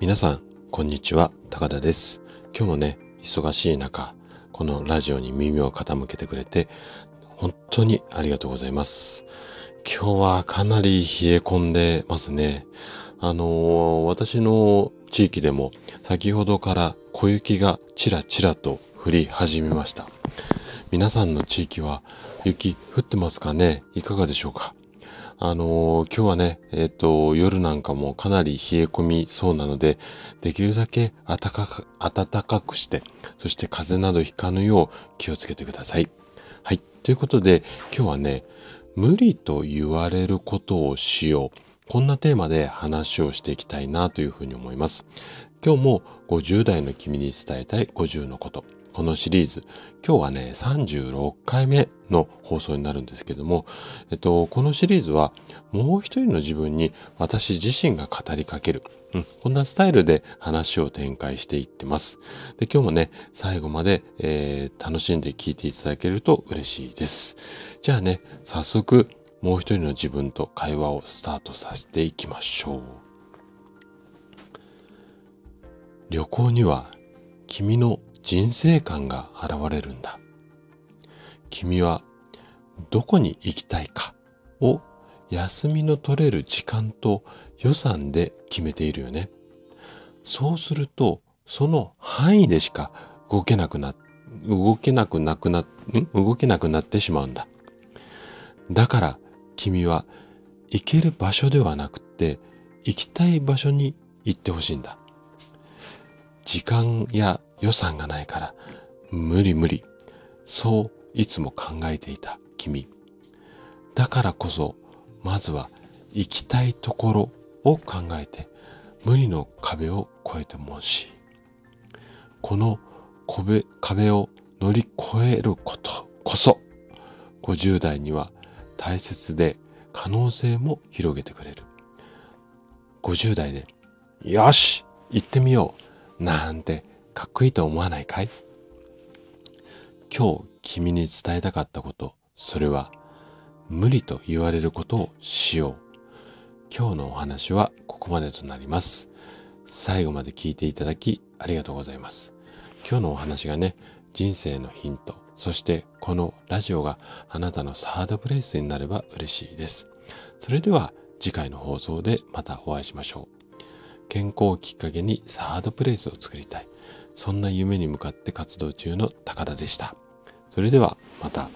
皆さん、こんにちは、高田です。今日もね、忙しい中、このラジオに耳を傾けてくれて、本当にありがとうございます。今日はかなり冷え込んでますね。あのー、私の地域でも先ほどから小雪がちらちらと降り始めました。皆さんの地域は雪降ってますかね？いかがでしょうか？あのー、今日はね、えっ、ー、と、夜なんかもかなり冷え込みそうなので、できるだけ暖かく、暖かくして、そして風邪などひかぬよう気をつけてください。はい。ということで、今日はね、無理と言われることをしよう。こんなテーマで話をしていきたいなというふうに思います。今日も50代の君に伝えたい50のこと。このシリーズ、今日はね、36回目の放送になるんですけども、えっと、このシリーズは、もう一人の自分に私自身が語りかける。うん、こんなスタイルで話を展開していってます。で、今日もね、最後まで、えー、楽しんで聞いていただけると嬉しいです。じゃあね、早速、もう一人の自分と会話をスタートさせていきましょう。旅行には君の人生観が現れるんだ。君はどこに行きたいかを休みの取れる時間と予算で決めているよね。そうすると、その範囲でしか動けなくな、動けなくなくな、動けなくなってしまうんだ。だから君は行ける場所ではなくて行きたい場所に行ってほしいんだ。時間や予算がないから無理無理。そういつも考えていた君。だからこそまずは行きたいところを考えて無理の壁を越えてもし。この壁壁を乗り越えることこそ50代には大切で可能性も広げてくれる。50代でよし行ってみようなんてかっこいいと思わないかい？今日君に伝えたかったこと、それは無理と言われることをしよう。今日のお話はここまでとなります。最後まで聞いていただきありがとうございます。今日のお話がね、人生のヒント、そしてこのラジオがあなたのサードプレイスになれば嬉しいです。それでは次回の放送でまたお会いしましょう。健康をきっかけにサードプレイスを作りたい。そんな夢に向かって活動中の高田でした。それではまた。